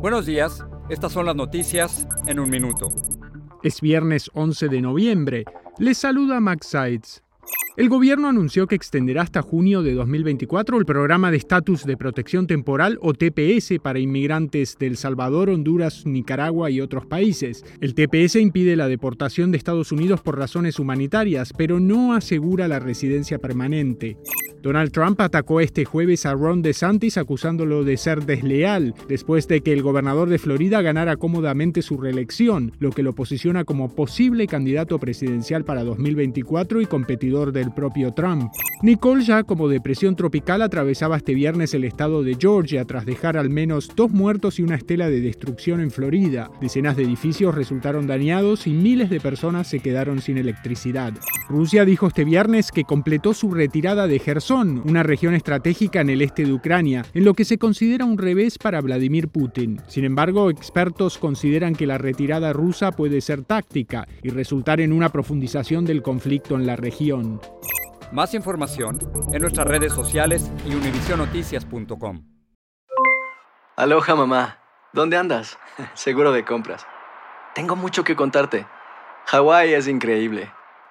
Buenos días, estas son las noticias en un minuto. Es viernes 11 de noviembre. Les saluda Max Sides. El gobierno anunció que extenderá hasta junio de 2024 el programa de estatus de protección temporal o TPS para inmigrantes de El Salvador, Honduras, Nicaragua y otros países. El TPS impide la deportación de Estados Unidos por razones humanitarias, pero no asegura la residencia permanente. Donald Trump atacó este jueves a Ron DeSantis acusándolo de ser desleal, después de que el gobernador de Florida ganara cómodamente su reelección, lo que lo posiciona como posible candidato presidencial para 2024 y competidor del propio Trump. Nicole ya como depresión tropical atravesaba este viernes el estado de Georgia tras dejar al menos dos muertos y una estela de destrucción en Florida. Decenas de edificios resultaron dañados y miles de personas se quedaron sin electricidad. Rusia dijo este viernes que completó su retirada de Gerson, una región estratégica en el este de Ucrania, en lo que se considera un revés para Vladimir Putin. Sin embargo, expertos consideran que la retirada rusa puede ser táctica y resultar en una profundización del conflicto en la región. Más información en nuestras redes sociales y univisionoticias.com. Aloha mamá. ¿Dónde andas? Seguro de compras. Tengo mucho que contarte. Hawái es increíble.